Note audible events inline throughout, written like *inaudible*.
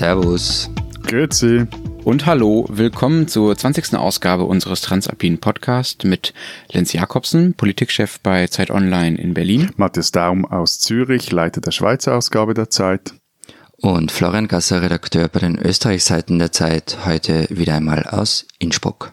Servus. Grüezi. Und hallo, willkommen zur 20. Ausgabe unseres Transalpinen Podcast mit Lenz Jakobsen, Politikchef bei Zeit Online in Berlin. Matthias Daum aus Zürich, Leiter der Schweizer Ausgabe der Zeit. Und Florian Gasser, Redakteur bei den Österreichseiten der Zeit, heute wieder einmal aus Innsbruck.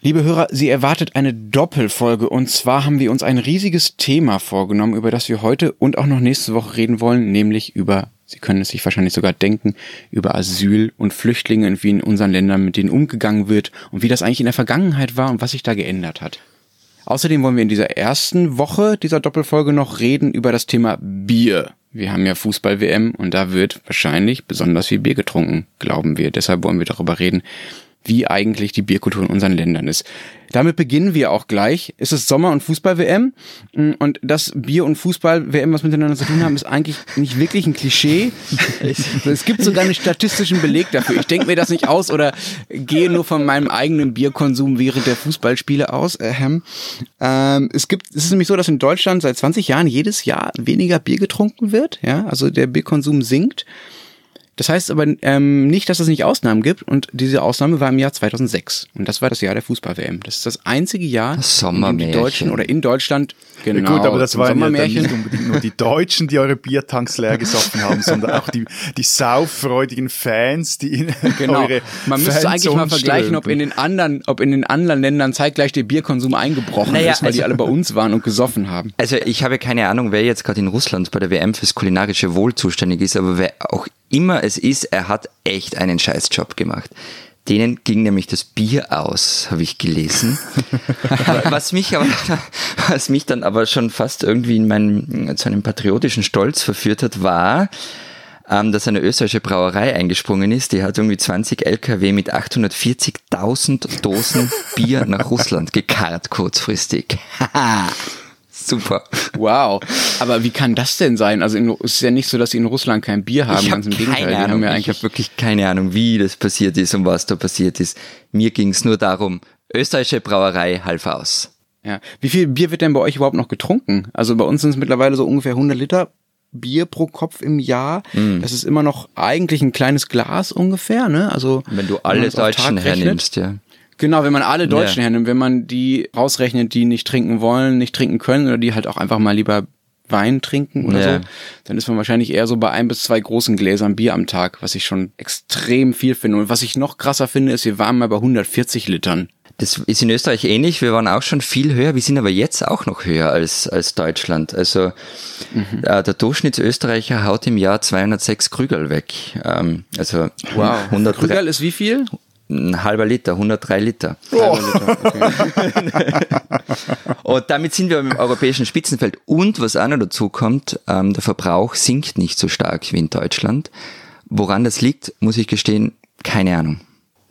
Liebe Hörer, Sie erwartet eine Doppelfolge und zwar haben wir uns ein riesiges Thema vorgenommen, über das wir heute und auch noch nächste Woche reden wollen, nämlich über, Sie können es sich wahrscheinlich sogar denken, über Asyl und Flüchtlinge und wie in unseren Ländern mit denen umgegangen wird und wie das eigentlich in der Vergangenheit war und was sich da geändert hat. Außerdem wollen wir in dieser ersten Woche dieser Doppelfolge noch reden über das Thema Bier. Wir haben ja Fußball-WM und da wird wahrscheinlich besonders viel Bier getrunken, glauben wir. Deshalb wollen wir darüber reden, wie eigentlich die Bierkultur in unseren Ländern ist. Damit beginnen wir auch gleich. Es ist Sommer- und Fußball-WM und das Bier- und Fußball-WM, was miteinander zu tun haben, ist eigentlich nicht wirklich ein Klischee. *laughs* Es gibt sogar einen statistischen Beleg dafür. Ich denke mir das nicht aus oder gehe nur von meinem eigenen Bierkonsum während der Fußballspiele aus. Ähm, es gibt, es ist nämlich so, dass in Deutschland seit 20 Jahren jedes Jahr weniger Bier getrunken wird. Ja, also der Bierkonsum sinkt. Das heißt aber ähm, nicht, dass es nicht Ausnahmen gibt. Und diese Ausnahme war im Jahr 2006. Und das war das Jahr der Fußball-WM. Das ist das einzige Jahr, in dem die Deutschen oder in Deutschland genau. Ja gut, aber das waren ja nicht unbedingt nur die Deutschen, die eure Biertanks leer gesoffen haben, sondern auch die, die sauffreudigen Fans, die in *laughs* genau. eure Man müsste eigentlich mal vergleichen, ob in den anderen, ob in den anderen Ländern zeitgleich der Bierkonsum eingebrochen naja, ist, weil also, die alle bei uns waren und gesoffen haben. Also ich habe keine Ahnung, wer jetzt gerade in Russland bei der WM fürs kulinarische Wohl zuständig ist, aber wer auch immer es ist, er hat echt einen Scheißjob gemacht. Denen ging nämlich das Bier aus, habe ich gelesen. *laughs* was mich aber, was mich dann aber schon fast irgendwie in meinen, zu einem patriotischen Stolz verführt hat, war, ähm, dass eine österreichische Brauerei eingesprungen ist. Die hat irgendwie 20 LKW mit 840.000 Dosen Bier nach Russland gekarrt kurzfristig. *laughs* Super. Wow. Aber wie kann das denn sein? Also in, es ist ja nicht so, dass sie in Russland kein Bier haben. Ich habe keine Ahnung. Ja ich habe wirklich keine Ahnung, wie das passiert ist und was da passiert ist. Mir ging es nur darum, österreichische Brauerei half aus. Ja. Wie viel Bier wird denn bei euch überhaupt noch getrunken? Also bei uns sind es mittlerweile so ungefähr 100 Liter Bier pro Kopf im Jahr. Mm. Das ist immer noch eigentlich ein kleines Glas ungefähr, ne? Also wenn du alle Deutschen hernimmst, ja. Genau, wenn man alle Deutschen ja. hernimmt, wenn man die rausrechnet, die nicht trinken wollen, nicht trinken können oder die halt auch einfach mal lieber Wein trinken oder ja. so, dann ist man wahrscheinlich eher so bei ein bis zwei großen Gläsern Bier am Tag, was ich schon extrem viel finde. Und was ich noch krasser finde, ist, wir waren mal bei 140 Litern. Das ist in Österreich ähnlich. Wir waren auch schon viel höher. Wir sind aber jetzt auch noch höher als, als Deutschland. Also mhm. äh, der Durchschnittsösterreicher haut im Jahr 206 Krügel weg. Ähm, also wow. 100 Krügel ist wie viel? Ein halber Liter, 103 Liter. Oh. *laughs* und damit sind wir im europäischen Spitzenfeld. Und was auch noch dazu kommt, ähm, der Verbrauch sinkt nicht so stark wie in Deutschland. Woran das liegt, muss ich gestehen, keine Ahnung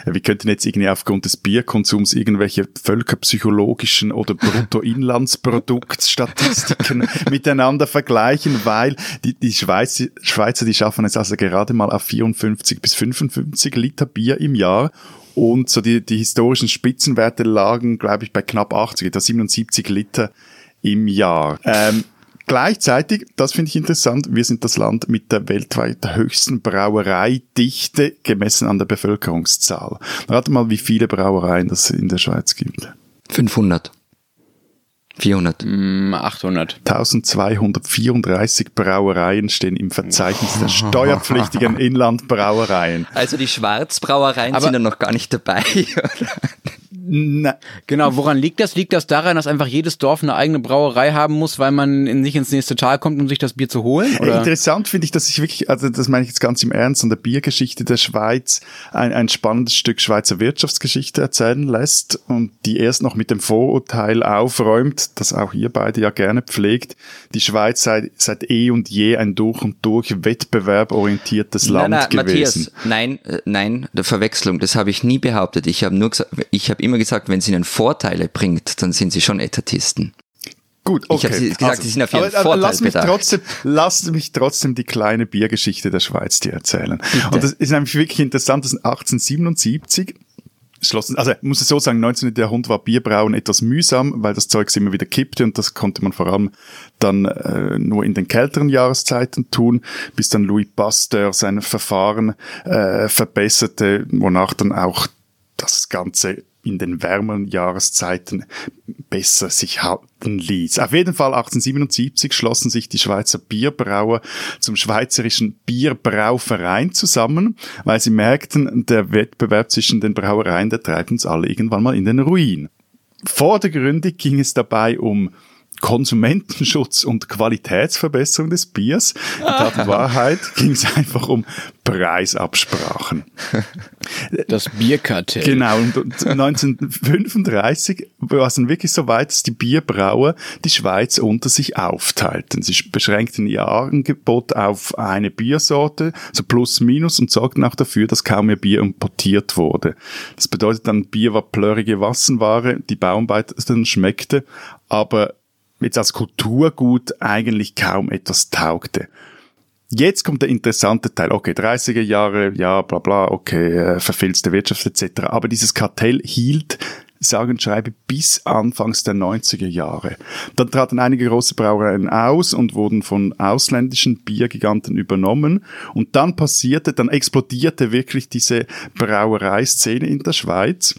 wir könnten jetzt irgendwie aufgrund des Bierkonsums irgendwelche völkerpsychologischen oder Bruttoinlandsproduktsstatistiken *laughs* miteinander vergleichen, weil die, die Schweizer, Schweizer, die schaffen es also gerade mal auf 54 bis 55 Liter Bier im Jahr und so die, die historischen Spitzenwerte lagen, glaube ich, bei knapp 80, etwa 77 Liter im Jahr. Ähm, Gleichzeitig, das finde ich interessant, wir sind das Land mit der weltweit höchsten Brauereidichte gemessen an der Bevölkerungszahl. Rate mal, wie viele Brauereien das in der Schweiz gibt. 500. 400. 800. 1234 Brauereien stehen im Verzeichnis der steuerpflichtigen *laughs* Inlandbrauereien. Also die Schwarzbrauereien Aber sind ja noch gar nicht dabei. *laughs* Oder? Na, genau, woran liegt das? Liegt das daran, dass einfach jedes Dorf eine eigene Brauerei haben muss, weil man in, nicht ins nächste Tal kommt, um sich das Bier zu holen? Oder? Interessant finde ich, dass ich wirklich, also das meine ich jetzt ganz im Ernst, an der Biergeschichte der Schweiz ein, ein spannendes Stück Schweizer Wirtschaftsgeschichte erzählen lässt und die erst noch mit dem Vorurteil aufräumt, das auch ihr beide ja gerne pflegt, die Schweiz sei seit eh und je ein durch und durch wettbewerborientiertes Land nein, nein, gewesen. Matthias, nein, äh, nein, der Verwechslung, das habe ich nie behauptet. Ich habe nur gesagt, ich habe immer gesagt, wenn es ihnen Vorteile bringt, dann sind sie schon Etatisten. Gut, okay. Ich habe gesagt, also, sie sind auf ihren aber, Vorteil lass mich trotzdem, lass mich trotzdem die kleine Biergeschichte der Schweiz dir erzählen. Bitte. Und das ist nämlich wirklich interessant, dass 1877 schlossen, also muss ich so sagen, 19. Jahrhundert war Bierbrauen etwas mühsam, weil das Zeug immer wieder kippte und das konnte man vor allem dann äh, nur in den kälteren Jahreszeiten tun, bis dann Louis Pasteur sein Verfahren äh, verbesserte, wonach dann auch das Ganze in den wärmeren Jahreszeiten besser sich halten ließ. Auf jeden Fall 1877 schlossen sich die Schweizer Bierbrauer zum Schweizerischen Bierbrauverein zusammen, weil sie merkten, der Wettbewerb zwischen den Brauereien, der treibt uns alle irgendwann mal in den Ruin. Vordergründig ging es dabei um Konsumentenschutz und Qualitätsverbesserung des Biers. In Tat und Wahrheit ging es einfach um Preisabsprachen. Das Bierkartell. Genau, und 1935 war es dann wirklich so weit, dass die Bierbrauer die Schweiz unter sich aufteilten. Sie beschränkten ihr Angebot auf eine Biersorte, so plus minus, und sorgten auch dafür, dass kaum mehr Bier importiert wurde. Das bedeutet dann, Bier war plörrige Wassenware, die Bauarbeitern schmeckte, aber jetzt als Kulturgut eigentlich kaum etwas taugte. Jetzt kommt der interessante Teil. Okay, 30er Jahre, ja, bla bla, okay, äh, verfilzte Wirtschaft etc. Aber dieses Kartell hielt sage und schreibe bis anfangs der 90er Jahre. Dann traten einige große Brauereien aus und wurden von ausländischen Biergiganten übernommen. Und dann passierte, dann explodierte wirklich diese Brauereiszene in der Schweiz.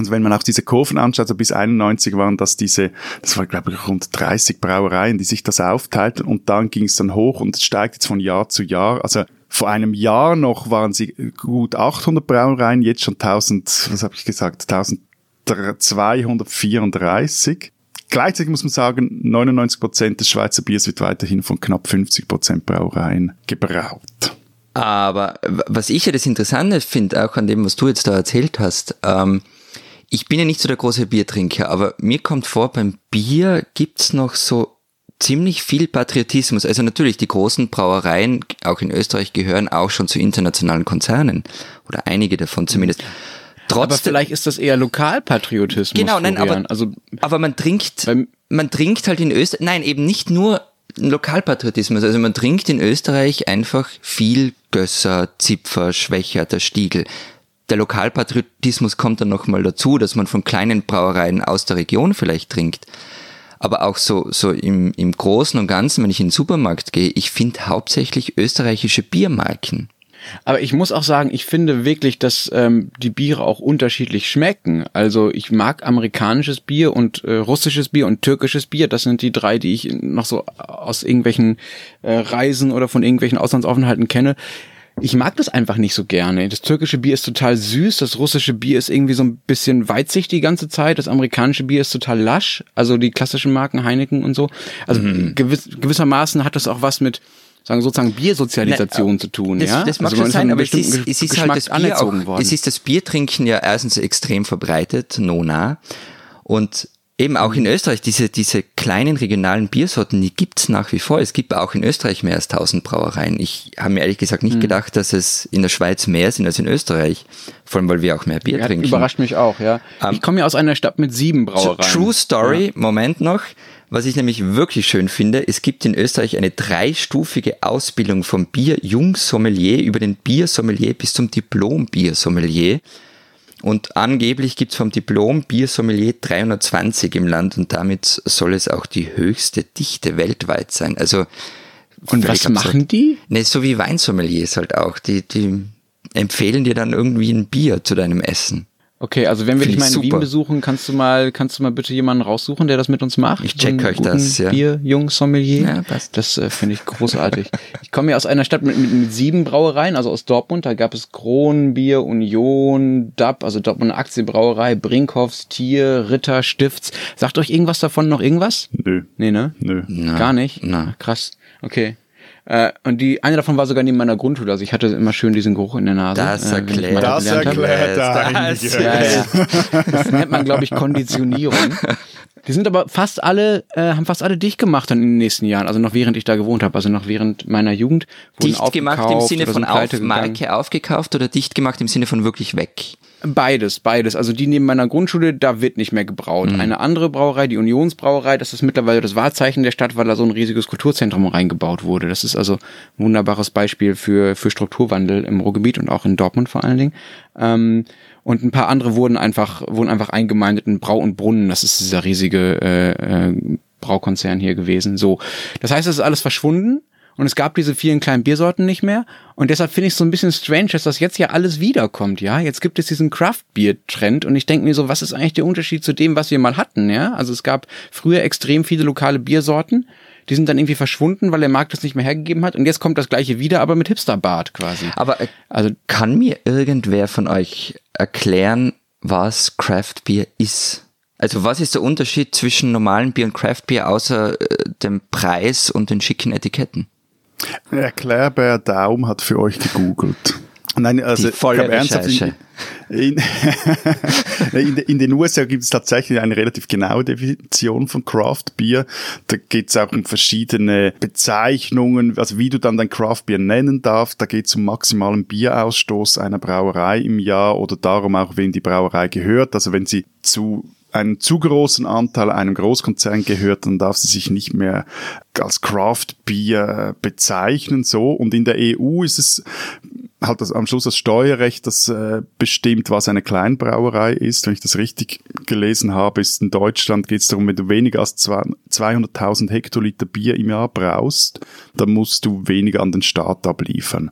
Also wenn man auch diese Kurven anschaut, so bis 91 waren das diese, das war glaube ich rund 30 Brauereien, die sich das aufteilten und dann ging es dann hoch und steigt jetzt von Jahr zu Jahr. Also vor einem Jahr noch waren sie gut 800 Brauereien, jetzt schon 1000, was habe ich gesagt, 1234. Gleichzeitig muss man sagen, 99 Prozent des Schweizer Biers wird weiterhin von knapp 50 Prozent Brauereien gebraut. Aber was ich ja das Interessante finde, auch an dem, was du jetzt da erzählt hast, ähm, ich bin ja nicht so der große Biertrinker, aber mir kommt vor, beim Bier gibt's noch so ziemlich viel Patriotismus. Also natürlich, die großen Brauereien, auch in Österreich, gehören auch schon zu internationalen Konzernen. Oder einige davon zumindest. Trotzdem, aber vielleicht ist das eher Lokalpatriotismus. Genau, nein, aber, also, aber man trinkt, man trinkt halt in Österreich, nein, eben nicht nur Lokalpatriotismus. Also man trinkt in Österreich einfach viel Gösser, Zipfer, Schwächer, der Stiegel der Lokalpatriotismus kommt dann nochmal dazu, dass man von kleinen Brauereien aus der Region vielleicht trinkt. Aber auch so, so im, im Großen und Ganzen, wenn ich in den Supermarkt gehe, ich finde hauptsächlich österreichische Biermarken. Aber ich muss auch sagen, ich finde wirklich, dass ähm, die Biere auch unterschiedlich schmecken. Also ich mag amerikanisches Bier und äh, russisches Bier und türkisches Bier. Das sind die drei, die ich noch so aus irgendwelchen äh, Reisen oder von irgendwelchen Auslandsaufenthalten kenne ich mag das einfach nicht so gerne. Das türkische Bier ist total süß, das russische Bier ist irgendwie so ein bisschen weitzig die ganze Zeit, das amerikanische Bier ist total lasch, also die klassischen Marken Heineken und so. Also mhm. gewiss, gewissermaßen hat das auch was mit sagen sozusagen Biersozialisation Na, zu tun, das, ja? Das mag also schon sein, aber es ist, es ist halt das Bier auch, es ist das Biertrinken ja erstens extrem verbreitet, nona. Und Eben auch in Österreich, diese, diese kleinen regionalen Biersorten, die gibt's nach wie vor. Es gibt auch in Österreich mehr als 1000 Brauereien. Ich habe mir ehrlich gesagt nicht mhm. gedacht, dass es in der Schweiz mehr sind als in Österreich. Vor allem, weil wir auch mehr Bier ja, trinken. Überrascht mich auch, ja. Um, ähm, ich komme ja aus einer Stadt mit sieben Brauereien. True Story, ja. Moment noch. Was ich nämlich wirklich schön finde, es gibt in Österreich eine dreistufige Ausbildung vom Bier-Jungsommelier über den Biersommelier bis zum Diplom-Biersommelier. Und angeblich gibt's vom Diplom Biersommelier 320 im Land und damit soll es auch die höchste Dichte weltweit sein. Also und was machen die? Ne, so wie Weinsommeliers halt auch. Die, die empfehlen dir dann irgendwie ein Bier zu deinem Essen. Okay, also wenn wir dich mal in super. Wien besuchen, kannst du mal, kannst du mal bitte jemanden raussuchen, der das mit uns macht? Ich check so euch das, ja. Bier, Jung, Sommelier. Ja, passt. Das äh, finde ich großartig. ich komme ja aus einer Stadt mit, mit, mit, sieben Brauereien, also aus Dortmund. Da gab es Kronbier, Union, DAB, also Dortmund Aktienbrauerei, Brinkhoffs, Tier, Ritter, Stifts. Sagt euch irgendwas davon noch irgendwas? Nö. Nee, ne? Nö. Na, Gar nicht? Na. Krass. Okay. Äh, und die eine davon war sogar neben meiner Grundschule. Also ich hatte immer schön diesen Geruch in der Nase. Das äh, erklärt, äh, das erklärt das. *laughs* Ja, ja. das nennt man, glaube ich, Konditionierung. *laughs* Die sind aber fast alle, äh, haben fast alle dicht gemacht dann in den nächsten Jahren, also noch während ich da gewohnt habe, also noch während meiner Jugend. Dicht gemacht im Sinne von auf Marke aufgekauft oder dicht gemacht im Sinne von wirklich weg? Beides, beides. Also die neben meiner Grundschule, da wird nicht mehr gebraut. Mhm. Eine andere Brauerei, die Unionsbrauerei, das ist mittlerweile das Wahrzeichen der Stadt, weil da so ein riesiges Kulturzentrum reingebaut wurde. Das ist also ein wunderbares Beispiel für, für Strukturwandel im Ruhrgebiet und auch in Dortmund vor allen Dingen. Ähm, und ein paar andere wurden einfach, wurden einfach eingemeindet in Brau und Brunnen. Das ist dieser riesige äh, äh, Braukonzern hier gewesen. So. Das heißt, es ist alles verschwunden und es gab diese vielen kleinen Biersorten nicht mehr. Und deshalb finde ich es so ein bisschen strange, dass das jetzt ja alles wiederkommt, ja. Jetzt gibt es diesen Craft-Bier-Trend und ich denke mir so, was ist eigentlich der Unterschied zu dem, was wir mal hatten, ja? Also es gab früher extrem viele lokale Biersorten. Die sind dann irgendwie verschwunden, weil der Markt das nicht mehr hergegeben hat. Und jetzt kommt das gleiche wieder, aber mit Hipsterbart quasi. Aber äh, also kann mir irgendwer von euch erklären, was Craft Beer ist? Also was ist der Unterschied zwischen normalen Bier und Craft Beer außer äh, dem Preis und den schicken Etiketten? Erklärbär Daum hat für euch gegoogelt. Nein, also Die volle Recherche. In, in, *laughs* in, den USA gibt es tatsächlich eine relativ genaue Definition von Craft Beer. Da geht es auch um verschiedene Bezeichnungen, also wie du dann dein Craft Beer nennen darfst. Da geht es um maximalen Bierausstoß einer Brauerei im Jahr oder darum auch, wem die Brauerei gehört. Also wenn sie zu einen zu großen Anteil einem Großkonzern gehört, dann darf sie sich nicht mehr als Craft Beer bezeichnen, so. Und in der EU ist es halt das, am Schluss das Steuerrecht, das äh, bestimmt, was eine Kleinbrauerei ist. Wenn ich das richtig gelesen habe, ist in Deutschland geht es darum, wenn du weniger als 200.000 Hektoliter Bier im Jahr brauchst, dann musst du weniger an den Staat abliefern.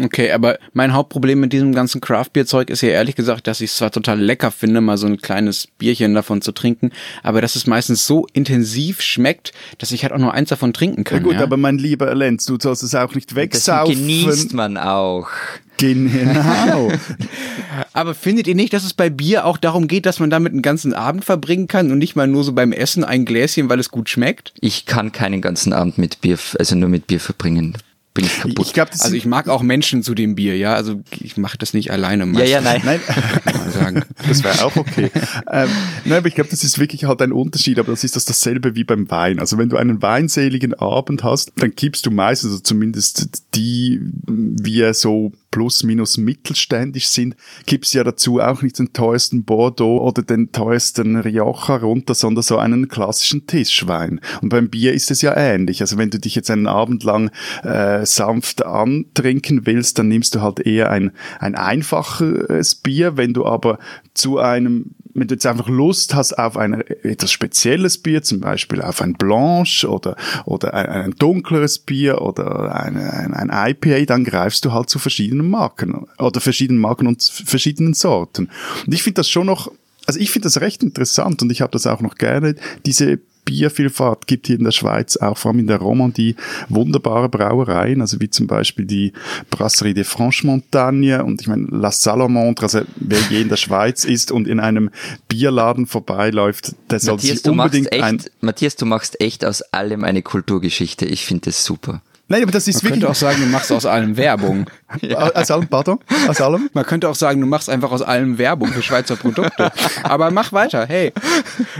Okay, aber mein Hauptproblem mit diesem ganzen Craft-Bier-Zeug ist ja ehrlich gesagt, dass ich es zwar total lecker finde, mal so ein kleines Bierchen davon zu trinken, aber dass es meistens so intensiv schmeckt, dass ich halt auch nur eins davon trinken kann. Ja gut, ja? aber mein lieber Lenz, du sollst es auch nicht wegsaufen. Das genießt man auch. Genau. *laughs* Aber findet ihr nicht, dass es bei Bier auch darum geht, dass man damit einen ganzen Abend verbringen kann und nicht mal nur so beim Essen ein Gläschen, weil es gut schmeckt? Ich kann keinen ganzen Abend mit Bier, also nur mit Bier verbringen bin ich kaputt. Ich glaub, das also ich mag auch Menschen zu dem Bier, ja. Also ich mache das nicht alleine. Meistens. Ja, ja, nein. *laughs* nein. Mal sagen. Das wäre auch okay. *laughs* ähm, nein, aber ich glaube, das ist wirklich halt ein Unterschied, aber das ist das dasselbe wie beim Wein. Also wenn du einen weinseligen Abend hast, dann kippst du meistens, also zumindest die, wie er so plus minus mittelständisch sind, gibt's ja dazu auch nicht den teuersten Bordeaux oder den teuersten Rioja runter, sondern so einen klassischen Tischwein. Und beim Bier ist es ja ähnlich. Also wenn du dich jetzt einen Abend lang äh, sanft antrinken willst, dann nimmst du halt eher ein, ein einfaches Bier. Wenn du aber zu einem wenn du jetzt einfach Lust hast auf ein etwas spezielles Bier, zum Beispiel auf ein Blanche oder, oder ein, ein dunkleres Bier oder eine, ein, ein IPA, dann greifst du halt zu verschiedenen Marken oder verschiedenen Marken und verschiedenen Sorten. Und ich finde das schon noch, also ich finde das recht interessant und ich habe das auch noch gerne, diese Biervielfalt gibt hier in der Schweiz, auch vor allem in der Romandie, wunderbare Brauereien, also wie zum Beispiel die Brasserie de Franche-Montagne und ich meine La Salamandre, also wer je in der Schweiz ist und in einem Bierladen vorbeiläuft, der soll Matthias, sich unbedingt echt, ein... Matthias, du machst echt aus allem eine Kulturgeschichte. Ich finde das super. Nein, aber das ist Man wirklich. könnte auch sagen, du machst aus allem Werbung. *laughs* Aus allem, pardon? Aus allem? Man könnte auch sagen, du machst einfach aus allem Werbung für Schweizer Produkte. Aber mach weiter, hey.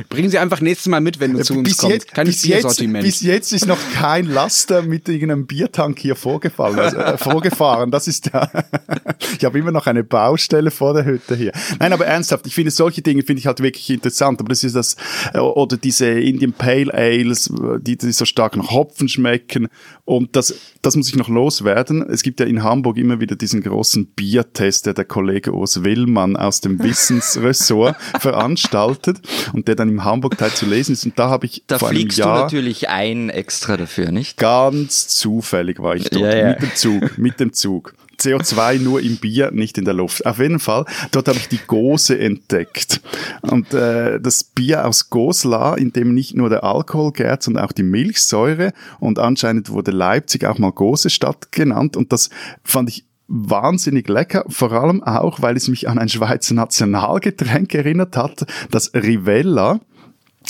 Bringen sie einfach nächstes Mal mit, wenn du zu uns bis kommst. Jetzt, Keines bis, jetzt, Biersortiment. bis jetzt ist noch kein Laster mit irgendeinem Biertank hier vorgefallen, also, äh, vorgefahren. Das ist ja, *laughs* ich habe immer noch eine Baustelle vor der Hütte hier. Nein, aber ernsthaft, ich finde solche Dinge finde ich halt wirklich interessant. Aber das ist das, äh, oder diese Indian Pale Ales, die, die so stark nach Hopfen schmecken. Und das, das muss ich noch loswerden. Es gibt ja in Hamburg immer wieder diesen großen Biertest, der der Kollege Urs Willmann aus dem Wissensressort *laughs* veranstaltet und der dann im Hamburg-Teil zu lesen ist. Und da habe ich Da vor einem fliegst Jahr du natürlich ein extra dafür, nicht? ganz zufällig war ich dort Ja, ja. mit dem Zug, mit dem Zug. CO2 nur im Bier, nicht in der Luft. Auf jeden Fall, dort habe ich die Gose entdeckt. Und äh, das Bier aus Goslar, in dem nicht nur der Alkohol gärt, sondern auch die Milchsäure. Und anscheinend wurde Leipzig auch mal Gosestadt genannt. Und das fand ich wahnsinnig lecker, vor allem auch, weil es mich an ein Schweizer Nationalgetränk erinnert hat, das Rivella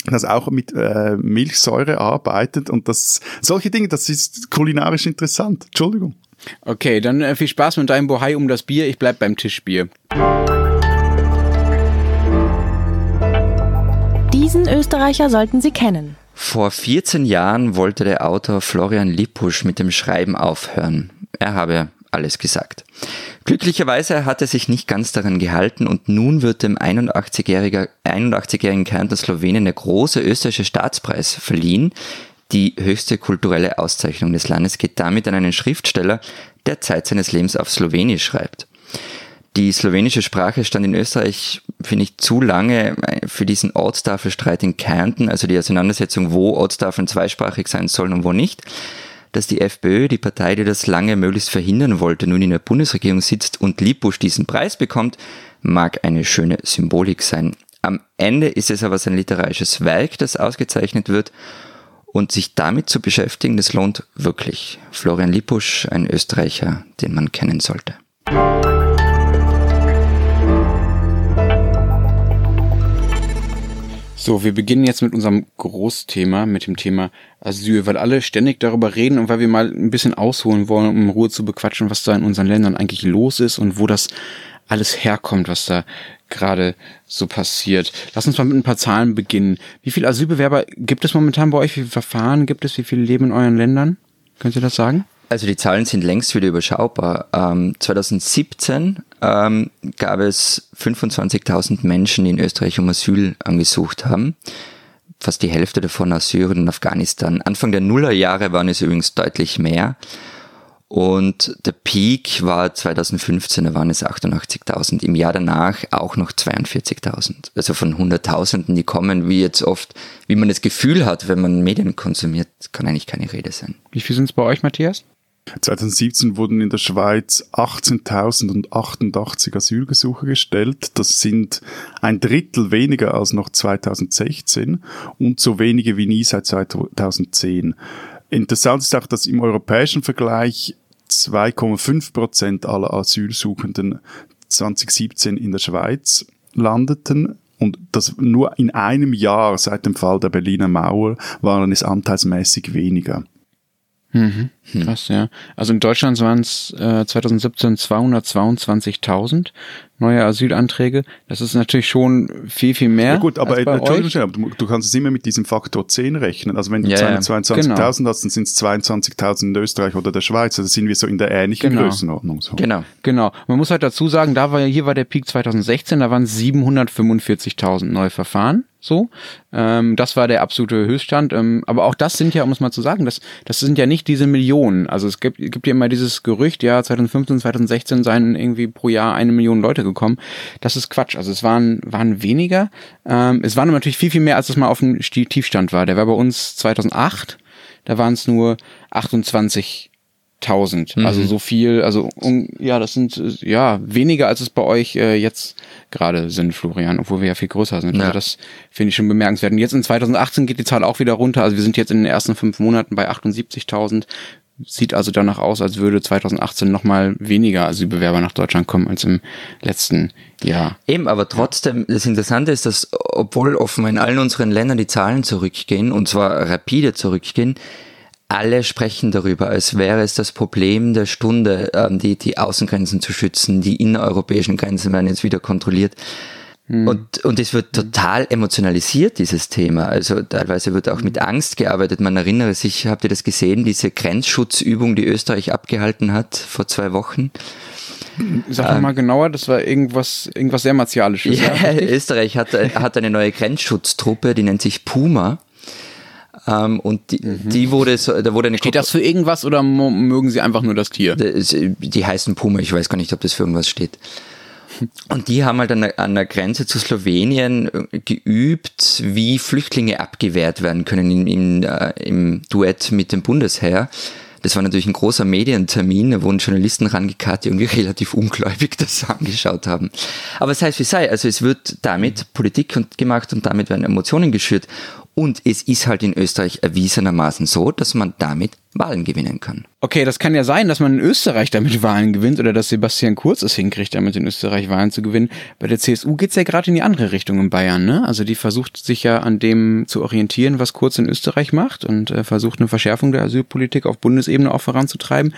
das auch mit äh, Milchsäure arbeitet und das solche Dinge, das ist kulinarisch interessant. Entschuldigung. Okay, dann äh, viel Spaß mit deinem Bohai um das Bier. Ich bleib beim Tischbier. Diesen Österreicher sollten Sie kennen. Vor 14 Jahren wollte der Autor Florian Lippusch mit dem Schreiben aufhören. Er habe alles gesagt. Glücklicherweise hat er sich nicht ganz daran gehalten und nun wird dem 81-jährigen 81 Kärntner Slowenen der große österreichische Staatspreis verliehen. Die höchste kulturelle Auszeichnung des Landes geht damit an einen Schriftsteller, der Zeit seines Lebens auf Slowenisch schreibt. Die slowenische Sprache stand in Österreich, finde ich, zu lange für diesen Ortstafelstreit in Kärnten, also die Auseinandersetzung, wo Ortstafeln zweisprachig sein sollen und wo nicht. Dass die FPÖ, die Partei, die das lange möglichst verhindern wollte, nun in der Bundesregierung sitzt und Lipusch diesen Preis bekommt, mag eine schöne Symbolik sein. Am Ende ist es aber sein literarisches Werk, das ausgezeichnet wird und sich damit zu beschäftigen, das lohnt wirklich. Florian Lipusch, ein Österreicher, den man kennen sollte. So, wir beginnen jetzt mit unserem Großthema, mit dem Thema Asyl, weil alle ständig darüber reden und weil wir mal ein bisschen ausholen wollen, um in Ruhe zu bequatschen, was da in unseren Ländern eigentlich los ist und wo das alles herkommt, was da gerade so passiert. Lass uns mal mit ein paar Zahlen beginnen. Wie viele Asylbewerber gibt es momentan bei euch? Wie viele Verfahren gibt es? Wie viele leben in euren Ländern? Könnt ihr das sagen? Also die Zahlen sind längst wieder überschaubar. Ähm, 2017 ähm, gab es 25.000 Menschen, die in Österreich um Asyl angesucht haben. Fast die Hälfte davon aus Syrien und Afghanistan. Anfang der Nullerjahre waren es übrigens deutlich mehr. Und der Peak war 2015, da waren es 88.000. Im Jahr danach auch noch 42.000. Also von Hunderttausenden, die kommen, wie jetzt oft, wie man das Gefühl hat, wenn man Medien konsumiert, kann eigentlich keine Rede sein. Wie viel sind es bei euch, Matthias? 2017 wurden in der Schweiz 18.088 Asylgesuche gestellt. Das sind ein Drittel weniger als noch 2016 und so wenige wie nie seit 2010. Interessant ist auch, dass im europäischen Vergleich 2,5 Prozent aller Asylsuchenden 2017 in der Schweiz landeten. Und das nur in einem Jahr seit dem Fall der Berliner Mauer waren es anteilsmäßig weniger. Mhm. Krass, ja. Also in Deutschland waren es äh, 2017 222.000 neue Asylanträge. Das ist natürlich schon viel, viel mehr. Ja gut, aber, äh, Entschuldigung, du, du, kannst es immer mit diesem Faktor 10 rechnen. Also wenn du ja, 22.000 genau. hast, dann sind es 22.000 in Österreich oder der Schweiz. Also sind wir so in der ähnlichen genau. Größenordnung. So. Genau. Genau. Man muss halt dazu sagen, da war hier war der Peak 2016, da waren 745.000 neue Verfahren. So, ähm, das war der absolute Höchststand. Ähm, aber auch das sind ja, um es mal zu sagen, das, das sind ja nicht diese Millionen. Also es gibt, gibt ja immer dieses Gerücht, ja, 2015, 2016 seien irgendwie pro Jahr eine Million Leute gekommen. Das ist Quatsch. Also es waren, waren weniger. Ähm, es waren natürlich viel, viel mehr, als es mal auf dem Tiefstand war. Der war bei uns 2008. Da waren es nur 28 1000. Mhm. Also so viel, also um, ja, das sind ja weniger als es bei euch äh, jetzt gerade sind, Florian, obwohl wir ja viel größer sind. Also ja. Also das finde ich schon bemerkenswert. Und jetzt in 2018 geht die Zahl auch wieder runter. Also wir sind jetzt in den ersten fünf Monaten bei 78.000. Sieht also danach aus, als würde 2018 nochmal weniger Asylbewerber nach Deutschland kommen als im letzten Jahr. Eben, aber trotzdem, das Interessante ist, dass obwohl offenbar in allen unseren Ländern die Zahlen zurückgehen, und zwar rapide zurückgehen, alle sprechen darüber, als wäre es das Problem der Stunde, ähm, die, die Außengrenzen zu schützen. Die innereuropäischen Grenzen werden jetzt wieder kontrolliert. Hm. Und, und es wird total emotionalisiert, dieses Thema. Also teilweise wird auch mit Angst gearbeitet. Man erinnere sich, habt ihr das gesehen, diese Grenzschutzübung, die Österreich abgehalten hat vor zwei Wochen? Sag ähm, mal genauer, das war irgendwas, irgendwas sehr Martialisches. Ja, ja *laughs* Österreich hat, hat eine neue Grenzschutztruppe, die nennt sich Puma. Ähm, und die, mhm. die wurde so, da wurde eine Steht das für irgendwas oder mögen sie einfach nur das Tier? Die heißen Puma, ich weiß gar nicht, ob das für irgendwas steht. Und die haben halt an der, an der Grenze zu Slowenien äh, geübt, wie Flüchtlinge abgewehrt werden können in, in, äh, im Duett mit dem Bundesheer. Das war natürlich ein großer Medientermin, da wurden Journalisten rangekarrt, die irgendwie *laughs* relativ ungläubig das angeschaut haben. Aber es heißt wie sei, also es wird damit Politik gemacht und damit werden Emotionen geschürt. Und es ist halt in Österreich erwiesenermaßen so, dass man damit Wahlen gewinnen kann. Okay, das kann ja sein, dass man in Österreich damit Wahlen gewinnt oder dass Sebastian Kurz es hinkriegt, damit in Österreich Wahlen zu gewinnen. Bei der CSU geht's ja gerade in die andere Richtung in Bayern, ne? Also die versucht sich ja an dem zu orientieren, was Kurz in Österreich macht und äh, versucht eine Verschärfung der Asylpolitik auf Bundesebene auch voranzutreiben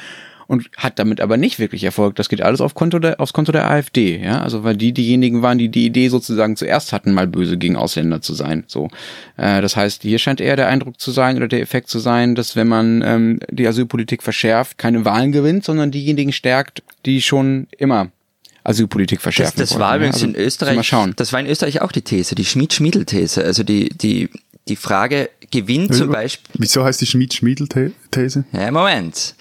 und hat damit aber nicht wirklich Erfolg. Das geht alles auf Konto der, aufs Konto der AfD, ja, also weil die diejenigen waren, die die Idee sozusagen zuerst hatten, mal böse gegen Ausländer zu sein. So, äh, das heißt, hier scheint eher der Eindruck zu sein oder der Effekt zu sein, dass wenn man ähm, die Asylpolitik verschärft, keine Wahlen gewinnt, sondern diejenigen stärkt, die schon immer Asylpolitik verschärfen. Das, das war übrigens also, in Österreich. Das war in Österreich auch die These, die Schmied-Schmiedel-These. Also die die die Frage, gewinnt zum Beispiel. Wieso heißt die Schmied-Schmiedel-These? Ja, Moment.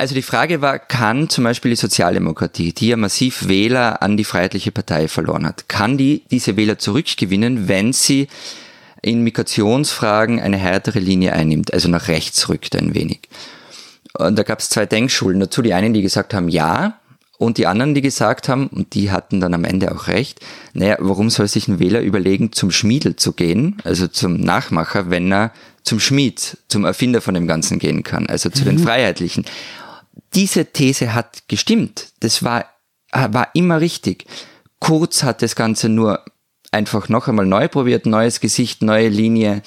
Also die Frage war, kann zum Beispiel die Sozialdemokratie, die ja massiv Wähler an die Freiheitliche Partei verloren hat, kann die diese Wähler zurückgewinnen, wenn sie in Migrationsfragen eine härtere Linie einnimmt, also nach rechts rückt ein wenig. Und da gab es zwei Denkschulen dazu. Die einen, die gesagt haben, ja, und die anderen, die gesagt haben, und die hatten dann am Ende auch recht, naja, warum soll sich ein Wähler überlegen, zum Schmiedel zu gehen, also zum Nachmacher, wenn er zum Schmied, zum Erfinder von dem Ganzen gehen kann, also zu mhm. den Freiheitlichen. Diese These hat gestimmt. Das war, war immer richtig. Kurz hat das Ganze nur einfach noch einmal neu probiert, neues Gesicht, neue Linie.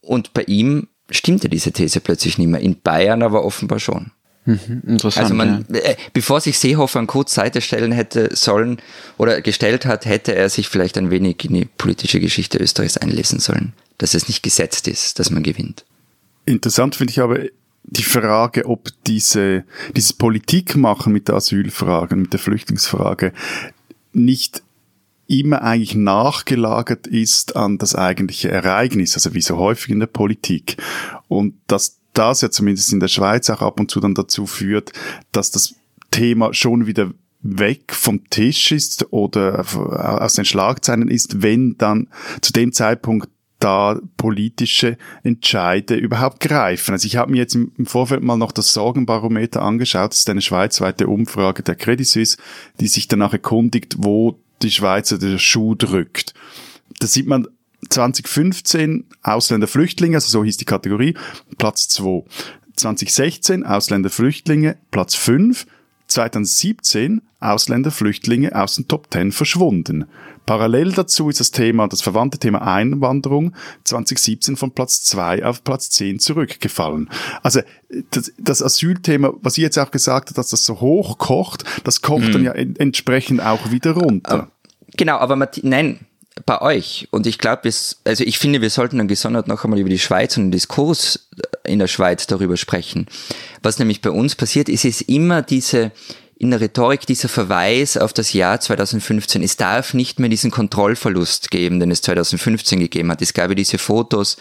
Und bei ihm stimmte diese These plötzlich nicht mehr. In Bayern aber offenbar schon. Mhm, interessant. Also man, ja. äh, bevor sich Seehofer an Kurz Seite stellen hätte sollen oder gestellt hat, hätte er sich vielleicht ein wenig in die politische Geschichte Österreichs einlesen sollen, dass es nicht gesetzt ist, dass man gewinnt. Interessant finde ich aber die Frage, ob diese, dieses Politikmachen mit der Asylfrage, mit der Flüchtlingsfrage nicht immer eigentlich nachgelagert ist an das eigentliche Ereignis, also wie so häufig in der Politik. Und dass das ja zumindest in der Schweiz auch ab und zu dann dazu führt, dass das Thema schon wieder weg vom Tisch ist oder aus den Schlagzeilen ist, wenn dann zu dem Zeitpunkt da politische Entscheide überhaupt greifen. Also ich habe mir jetzt im Vorfeld mal noch das Sorgenbarometer angeschaut. Das ist eine schweizweite Umfrage der Credit Suisse, die sich danach erkundigt, wo die Schweizer der Schuh drückt. Da sieht man 2015 Ausländerflüchtlinge, also so hieß die Kategorie, Platz 2. 2016 Ausländerflüchtlinge, Platz 5. 2017 Ausländerflüchtlinge aus den Top 10 verschwunden. Parallel dazu ist das Thema, das verwandte Thema Einwanderung 2017 von Platz 2 auf Platz 10 zurückgefallen. Also das, das Asylthema, was ihr jetzt auch gesagt habt, dass das so hoch kocht, das kocht mhm. dann ja en entsprechend auch wieder runter. Genau, aber nein, bei euch, und ich glaube, also ich finde, wir sollten dann gesondert noch einmal über die Schweiz und den Diskurs in der Schweiz darüber sprechen. Was nämlich bei uns passiert ist, ist immer diese, in der Rhetorik dieser Verweis auf das Jahr 2015. Es darf nicht mehr diesen Kontrollverlust geben, den es 2015 gegeben hat. Es gab ja diese Fotos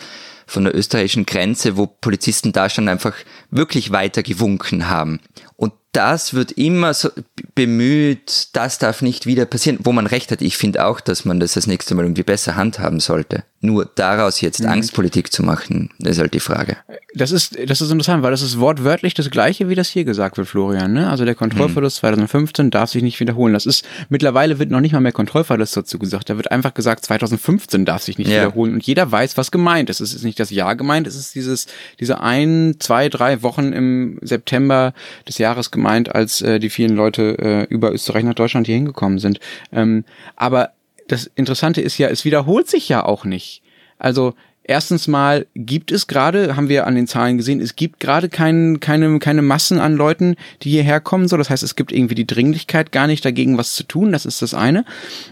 von der österreichischen Grenze, wo Polizisten da schon einfach wirklich weiter gewunken haben. Und das wird immer so bemüht, das darf nicht wieder passieren, wo man recht hat. Ich finde auch, dass man das das nächste Mal irgendwie besser handhaben sollte. Nur daraus jetzt mhm. Angstpolitik zu machen, ist halt die Frage. Das ist, das ist interessant, weil das ist wortwörtlich das Gleiche, wie das hier gesagt wird, Florian. Ne? Also der Kontrollverlust mhm. 2015 darf sich nicht wiederholen. Das ist, mittlerweile wird noch nicht mal mehr Kontrollverlust dazu gesagt. Da wird einfach gesagt, 2015 darf sich nicht ja. wiederholen. Und jeder weiß, was gemeint ist. Es ist nicht das Jahr gemeint, es ist dieses, diese ein, zwei, drei Wochen im September des Jahres gemeint, als äh, die vielen Leute äh, über Österreich nach Deutschland hier hingekommen sind. Ähm, aber das Interessante ist ja, es wiederholt sich ja auch nicht. Also Erstens mal gibt es gerade, haben wir an den Zahlen gesehen, es gibt gerade kein, keine, keine Massen an Leuten, die hierher kommen. So, das heißt, es gibt irgendwie die Dringlichkeit gar nicht dagegen was zu tun. Das ist das eine.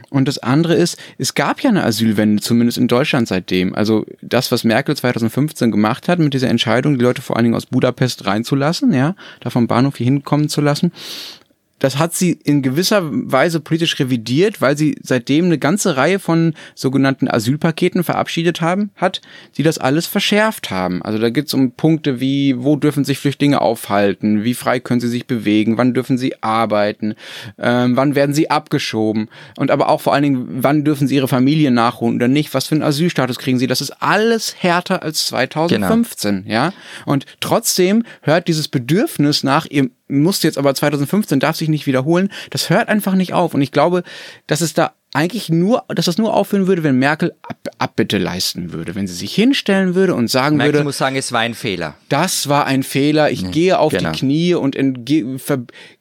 Und das andere ist, es gab ja eine Asylwende, zumindest in Deutschland seitdem. Also das, was Merkel 2015 gemacht hat mit dieser Entscheidung, die Leute vor allen Dingen aus Budapest reinzulassen, ja, da vom Bahnhof hier hinkommen zu lassen, das hat sie in gewisser Weise politisch revidiert, weil sie seitdem eine ganze Reihe von sogenannten Asylpaketen verabschiedet haben, hat, die das alles verschärft haben. Also da geht es um Punkte wie, wo dürfen sich Flüchtlinge aufhalten, wie frei können sie sich bewegen, wann dürfen sie arbeiten, ähm, wann werden sie abgeschoben und aber auch vor allen Dingen, wann dürfen sie ihre Familie nachholen oder nicht, was für einen Asylstatus kriegen sie. Das ist alles härter als 2015, genau. ja. Und trotzdem hört dieses Bedürfnis nach, ihr musste jetzt aber 2015, darf sich nicht wiederholen. Das hört einfach nicht auf. Und ich glaube, dass es da eigentlich nur, dass das nur aufhören würde, wenn Merkel Ab Abbitte leisten würde, wenn sie sich hinstellen würde und sagen Merkel würde. muss sagen, es war ein Fehler. Das war ein Fehler. Ich nee, gehe auf genau. die Knie und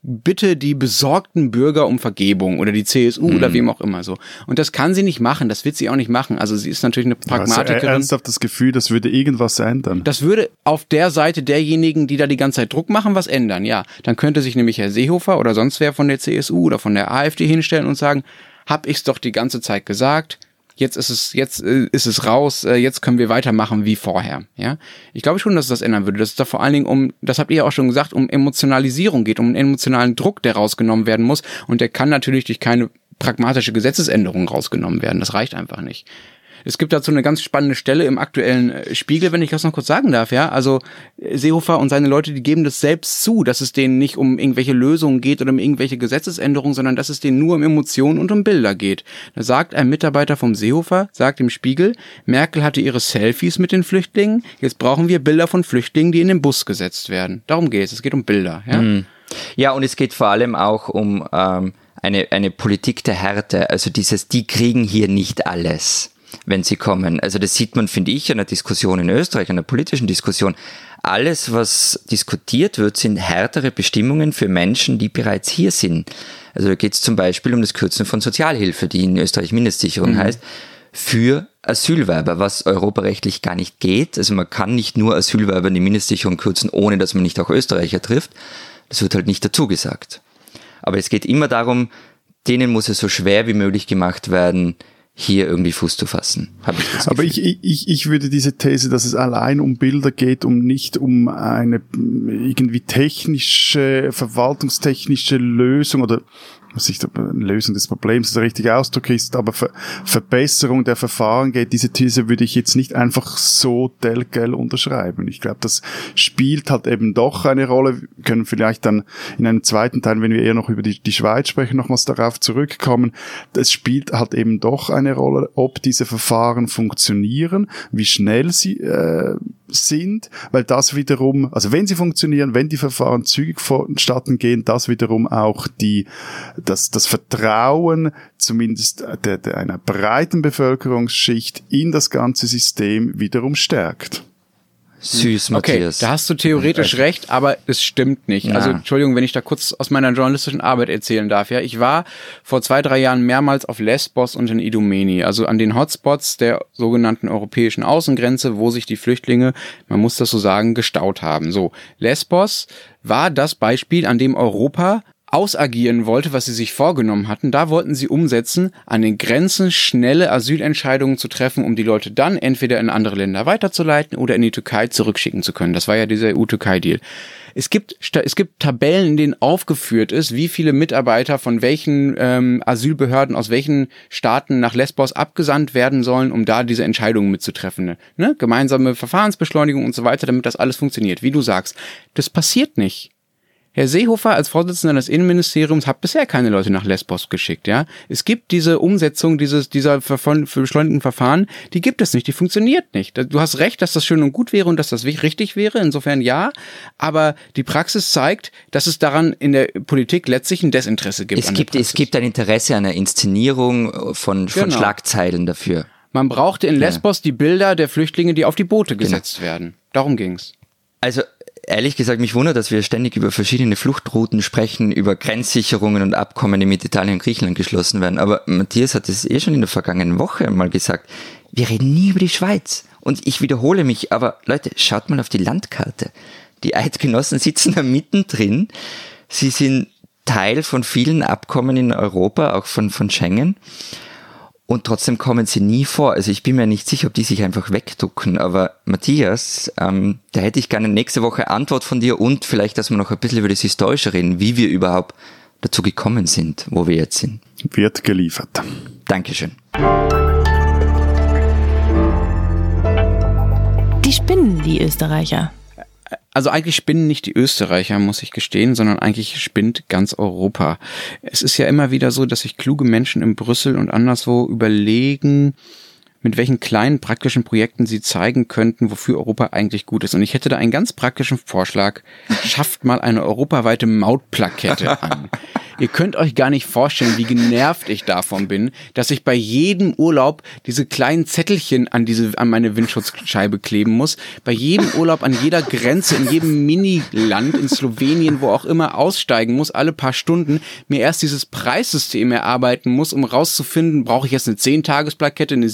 bitte die besorgten Bürger um Vergebung oder die CSU mhm. oder wem auch immer so. Und das kann sie nicht machen. Das wird sie auch nicht machen. Also sie ist natürlich eine Pragmatikerin. Also ernsthaft das Gefühl, das würde irgendwas ändern. Das würde auf der Seite derjenigen, die da die ganze Zeit Druck machen, was ändern. Ja, dann könnte sich nämlich Herr Seehofer oder sonst wer von der CSU oder von der AfD hinstellen und sagen, hab ich's doch die ganze Zeit gesagt. Jetzt ist es, jetzt äh, ist es raus, äh, jetzt können wir weitermachen wie vorher. Ja, ich glaube schon, dass es das ändern würde. Dass es da vor allen Dingen um, das habt ihr ja auch schon gesagt, um Emotionalisierung geht, um einen emotionalen Druck, der rausgenommen werden muss. Und der kann natürlich durch keine pragmatische Gesetzesänderung rausgenommen werden. Das reicht einfach nicht. Es gibt dazu eine ganz spannende Stelle im aktuellen äh, Spiegel, wenn ich das noch kurz sagen darf, ja. Also äh, Seehofer und seine Leute, die geben das selbst zu, dass es denen nicht um irgendwelche Lösungen geht oder um irgendwelche Gesetzesänderungen, sondern dass es denen nur um Emotionen und um Bilder geht. Da sagt ein Mitarbeiter vom Seehofer, sagt im Spiegel, Merkel hatte ihre Selfies mit den Flüchtlingen, jetzt brauchen wir Bilder von Flüchtlingen, die in den Bus gesetzt werden. Darum geht es. Es geht um Bilder, ja. Mhm. Ja, und es geht vor allem auch um ähm, eine, eine Politik der Härte. Also dieses, die kriegen hier nicht alles, wenn sie kommen. Also das sieht man, finde ich, an der Diskussion in Österreich, an der politischen Diskussion. Alles, was diskutiert wird, sind härtere Bestimmungen für Menschen, die bereits hier sind. Also da geht es zum Beispiel um das Kürzen von Sozialhilfe, die in Österreich Mindestsicherung mhm. heißt, für Asylwerber, was europarechtlich gar nicht geht. Also man kann nicht nur Asylwerber in die Mindestsicherung kürzen, ohne dass man nicht auch Österreicher trifft. Das wird halt nicht dazu gesagt. Aber es geht immer darum, denen muss es so schwer wie möglich gemacht werden, hier irgendwie Fuß zu fassen. Ich Aber ich, ich, ich würde diese These, dass es allein um Bilder geht, um nicht um eine irgendwie technische, verwaltungstechnische Lösung oder was ich Lösung des Problems der richtige Ausdruck ist, aber Ver Verbesserung der Verfahren geht, diese These würde ich jetzt nicht einfach so telgel unterschreiben. Ich glaube, das spielt halt eben doch eine Rolle. Wir können vielleicht dann in einem zweiten Teil, wenn wir eher noch über die, die Schweiz sprechen, nochmals darauf zurückkommen. Es spielt halt eben doch eine Rolle, ob diese Verfahren funktionieren, wie schnell sie äh, sind, weil das wiederum, also wenn sie funktionieren, wenn die Verfahren zügig vonstatten gehen, das wiederum auch die, das, das Vertrauen zumindest der, der einer breiten Bevölkerungsschicht in das ganze System wiederum stärkt. Süß, Matthias. Okay, da hast du theoretisch äh, recht, aber es stimmt nicht. Ja. Also Entschuldigung, wenn ich da kurz aus meiner journalistischen Arbeit erzählen darf. Ja, ich war vor zwei, drei Jahren mehrmals auf Lesbos und in Idomeni, also an den Hotspots der sogenannten europäischen Außengrenze, wo sich die Flüchtlinge, man muss das so sagen, gestaut haben. So, Lesbos war das Beispiel, an dem Europa ausagieren wollte, was sie sich vorgenommen hatten. Da wollten sie umsetzen, an den Grenzen schnelle Asylentscheidungen zu treffen, um die Leute dann entweder in andere Länder weiterzuleiten oder in die Türkei zurückschicken zu können. Das war ja dieser EU-Türkei-Deal. Es gibt, es gibt Tabellen, in denen aufgeführt ist, wie viele Mitarbeiter von welchen ähm, Asylbehörden aus welchen Staaten nach Lesbos abgesandt werden sollen, um da diese Entscheidungen mitzutreffen. Ne? Gemeinsame Verfahrensbeschleunigung und so weiter, damit das alles funktioniert. Wie du sagst, das passiert nicht. Herr Seehofer als Vorsitzender des Innenministeriums hat bisher keine Leute nach Lesbos geschickt, ja. Es gibt diese Umsetzung dieses, dieser beschleunigten Verfahren, die gibt es nicht, die funktioniert nicht. Du hast recht, dass das schön und gut wäre und dass das richtig wäre, insofern ja. Aber die Praxis zeigt, dass es daran in der Politik letztlich ein Desinteresse gibt. Es gibt, es gibt ein Interesse an der Inszenierung von, von genau. Schlagzeilen dafür. Man brauchte in Lesbos ja. die Bilder der Flüchtlinge, die auf die Boote genau. gesetzt genau. werden. Darum ging's. Also ehrlich gesagt mich wundert, dass wir ständig über verschiedene Fluchtrouten sprechen, über Grenzsicherungen und Abkommen, die mit Italien und Griechenland geschlossen werden. Aber Matthias hat es eh schon in der vergangenen Woche mal gesagt. Wir reden nie über die Schweiz. Und ich wiederhole mich, aber Leute, schaut mal auf die Landkarte. Die Eidgenossen *laughs* sitzen da mittendrin. Sie sind Teil von vielen Abkommen in Europa, auch von, von Schengen und trotzdem kommen sie nie vor. Also ich bin mir nicht sicher, ob die sich einfach wegducken. Aber Matthias, ähm, da hätte ich gerne nächste Woche Antwort von dir und vielleicht, dass wir noch ein bisschen über das Historische reden, wie wir überhaupt dazu gekommen sind, wo wir jetzt sind. Wird geliefert. Dankeschön. Die spinnen, die Österreicher also eigentlich spinnen nicht die Österreicher, muss ich gestehen, sondern eigentlich spinnt ganz Europa. Es ist ja immer wieder so, dass sich kluge Menschen in Brüssel und anderswo überlegen, mit welchen kleinen praktischen Projekten sie zeigen könnten, wofür Europa eigentlich gut ist. Und ich hätte da einen ganz praktischen Vorschlag. *laughs* Schafft mal eine europaweite Mautplakette an. Ihr könnt euch gar nicht vorstellen, wie genervt ich davon bin, dass ich bei jedem Urlaub diese kleinen Zettelchen an diese, an meine Windschutzscheibe kleben muss. Bei jedem Urlaub an jeder Grenze, in jedem Miniland, in Slowenien, wo auch immer aussteigen muss, alle paar Stunden, mir erst dieses Preissystem erarbeiten muss, um rauszufinden, brauche ich jetzt eine 10-Tages-Plakette, eine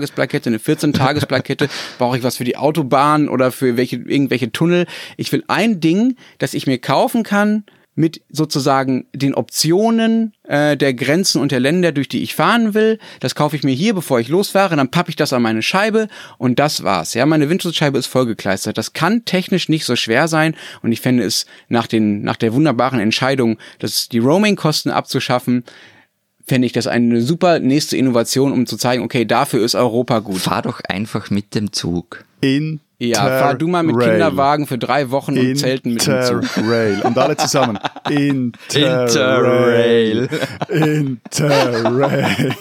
7-Tages-Plakette, eine 14-Tages-Plakette, *laughs* brauche ich was für die Autobahn oder für welche, irgendwelche Tunnel. Ich will ein Ding, das ich mir kaufen kann, mit sozusagen den Optionen äh, der Grenzen und der Länder, durch die ich fahren will. Das kaufe ich mir hier, bevor ich losfahre, dann pappe ich das an meine Scheibe und das war's. Ja, meine Windschutzscheibe ist vollgekleistert. Das kann technisch nicht so schwer sein und ich fände es nach den nach der wunderbaren Entscheidung, dass die Roaming-Kosten abzuschaffen, fände ich das eine super nächste Innovation, um zu zeigen, okay, dafür ist Europa gut. Fahr doch einfach mit dem Zug. In Ja, fahr du mal mit Kinderwagen für drei Wochen und Zelten mit dem Zug. Interrail. Und alle zusammen. *laughs* Interrail. Interrail.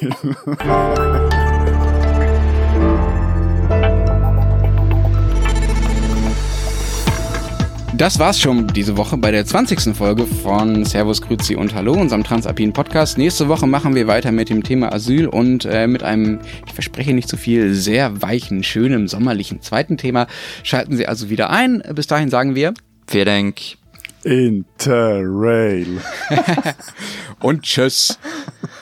Das war's schon diese Woche bei der 20. Folge von Servus, Grüzi und Hallo, unserem Transalpinen Podcast. Nächste Woche machen wir weiter mit dem Thema Asyl und äh, mit einem, ich verspreche nicht zu viel, sehr weichen, schönen, sommerlichen zweiten Thema. Schalten Sie also wieder ein. Bis dahin sagen wir Vielen Dank. Interrail. *laughs* und tschüss. *laughs*